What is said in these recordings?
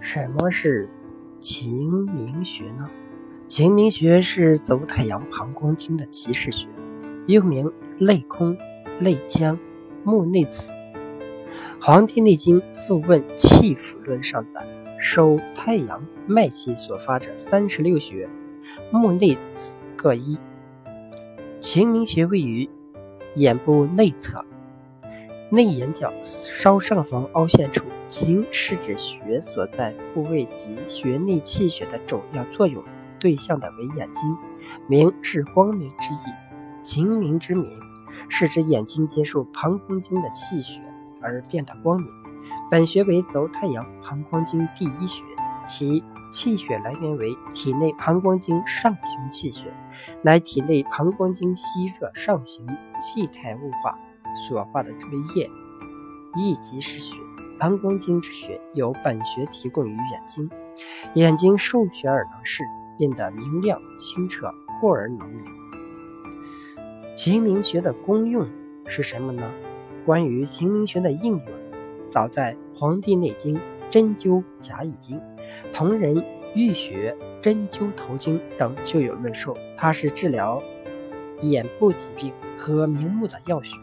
什么是晴明学呢？晴明学是走太阳膀胱经的起始学，又名内空、内腔、目内眦。《黄帝内经·素问·气府论》上载：收太阳脉气所发者三十六穴，目内眦各一。晴明穴位于眼部内侧。内眼角稍上方凹陷处，睛是指穴所在部位及穴内气血的主要作用对象的为眼睛，明是光明之意。晴明之明，是指眼睛接受膀胱经的气血而变得光明。本穴为走太阳膀胱经第一穴，其气血来源为体内膀胱经上行气血，乃体内膀胱经吸热上行气态物化。所化的这个液，亦即是血。膀胱经之血由本穴提供于眼睛，眼睛受血而能视，变得明亮清澈，故而能明。晴明穴的功用是什么呢？关于晴明穴的应用，早在《黄帝内经·针灸甲乙经》《同人浴穴针灸头经》等就有论述，它是治疗眼部疾病和明目的药穴。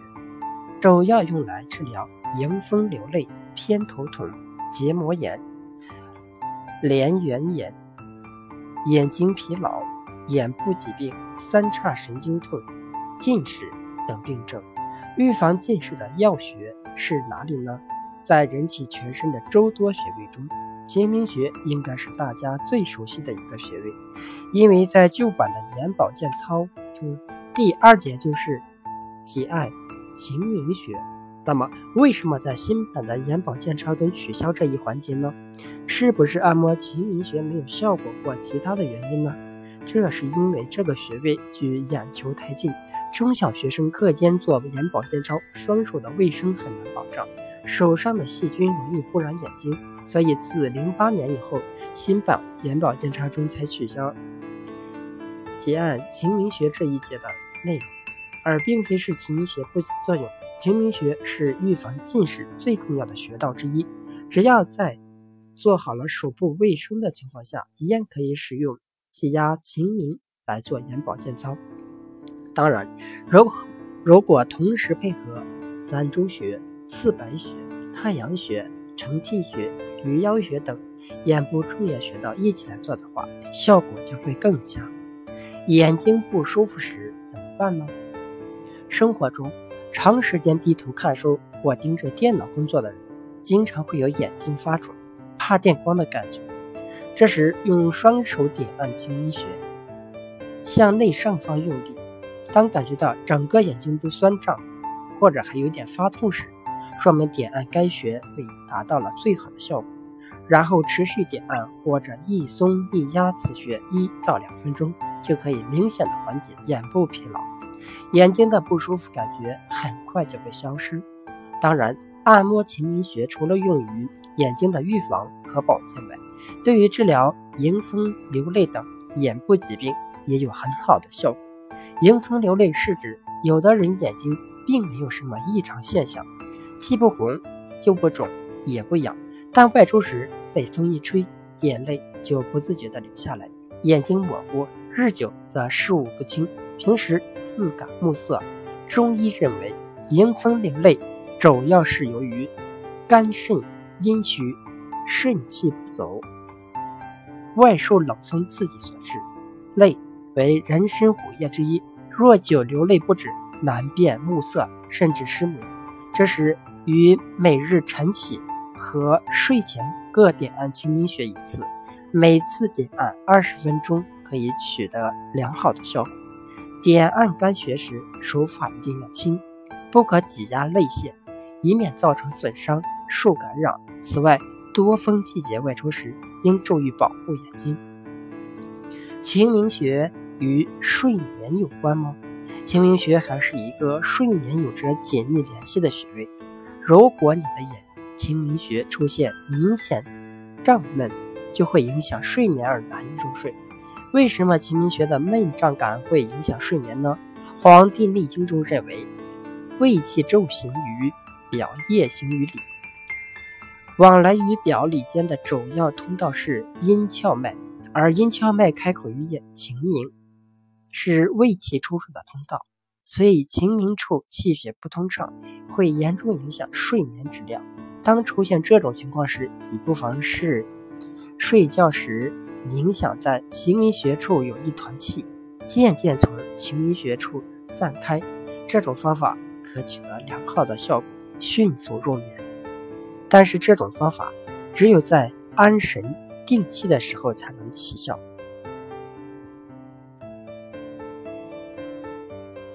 主要用来治疗迎风流泪、偏头痛、结膜炎、连缘眼、眼睛疲劳、眼部疾病、三叉神经痛、近视等病症。预防近视的药穴是哪里呢？在人体全身的诸多穴位中，睛明穴应该是大家最熟悉的一个穴位，因为在旧版的眼保健操中，第二节就是挤按。晴明穴，那么为什么在新版的眼保健操中取消这一环节呢？是不是按摩晴明穴没有效果或其他的原因呢？这是因为这个穴位距眼球太近，中小学生课间做眼保健操，双手的卫生很难保障，手上的细菌容易污染眼睛，所以自零八年以后，新版眼保健操中才取消结案晴明穴这一节的内容。而并非是晴明穴不起作用，晴明穴是预防近视最重要的穴道之一。只要在做好了手部卫生的情况下，一样可以使用挤压晴明来做眼保健操。当然，如如果同时配合攒中穴、四白穴、太阳穴、承泣穴、鱼腰穴等眼部重要穴道一起来做的话，效果将会更佳。眼睛不舒服时怎么办呢？生活中，长时间低头看书或盯着电脑工作的人，经常会有眼睛发肿、怕电光的感觉。这时，用双手点按睛明穴，向内上方用力。当感觉到整个眼睛都酸胀，或者还有点发痛时，说明点按该穴位达到了最好的效果。然后持续点按或者一松一压此穴一到两分钟，就可以明显的缓解眼部疲劳。眼睛的不舒服感觉很快就会消失。当然，按摩晴明穴除了用于眼睛的预防和保健外，对于治疗迎风流泪等眼部疾病也有很好的效果。迎风流泪是指有的人眼睛并没有什么异常现象，既不红又不肿也不痒，但外出时被风一吹，眼泪就不自觉地流下来，眼睛模糊，日久则视物不清。平时自感目涩，中医认为迎风流泪主要是由于肝肾阴虚、肾气不足，外受冷风刺激所致。泪为人身五液之一，若久流泪不止，难辨目色，甚至失明。这时于每日晨起和睡前各点按睛明穴一次，每次点按二十分钟，可以取得良好的效果。点按肝穴时，手法一定要轻，不可挤压泪腺，以免造成损伤、受感染。此外，多风季节外出时，应注意保护眼睛。晴明穴与睡眠有关吗？晴明穴还是一个睡眠有着紧密联系的穴位。如果你的眼晴明穴出现明显胀闷，就会影响睡眠而难以入睡。为什么晴明穴的闷胀感会影响睡眠呢？《黄帝内经》中认为，胃气骤行于表，夜行于里。往来于表里间的主要通道是阴窍脉，而阴窍脉开口于眼睛明，是胃气出处的通道，所以睛明处气血不通畅，会严重影响睡眠质量。当出现这种情况时，你不妨是睡觉时冥想在睛明穴处有一团气，渐渐从睛明穴处散开。这种方法可取得良好的效果，迅速入眠。但是这种方法只有在安神定气的时候才能起效。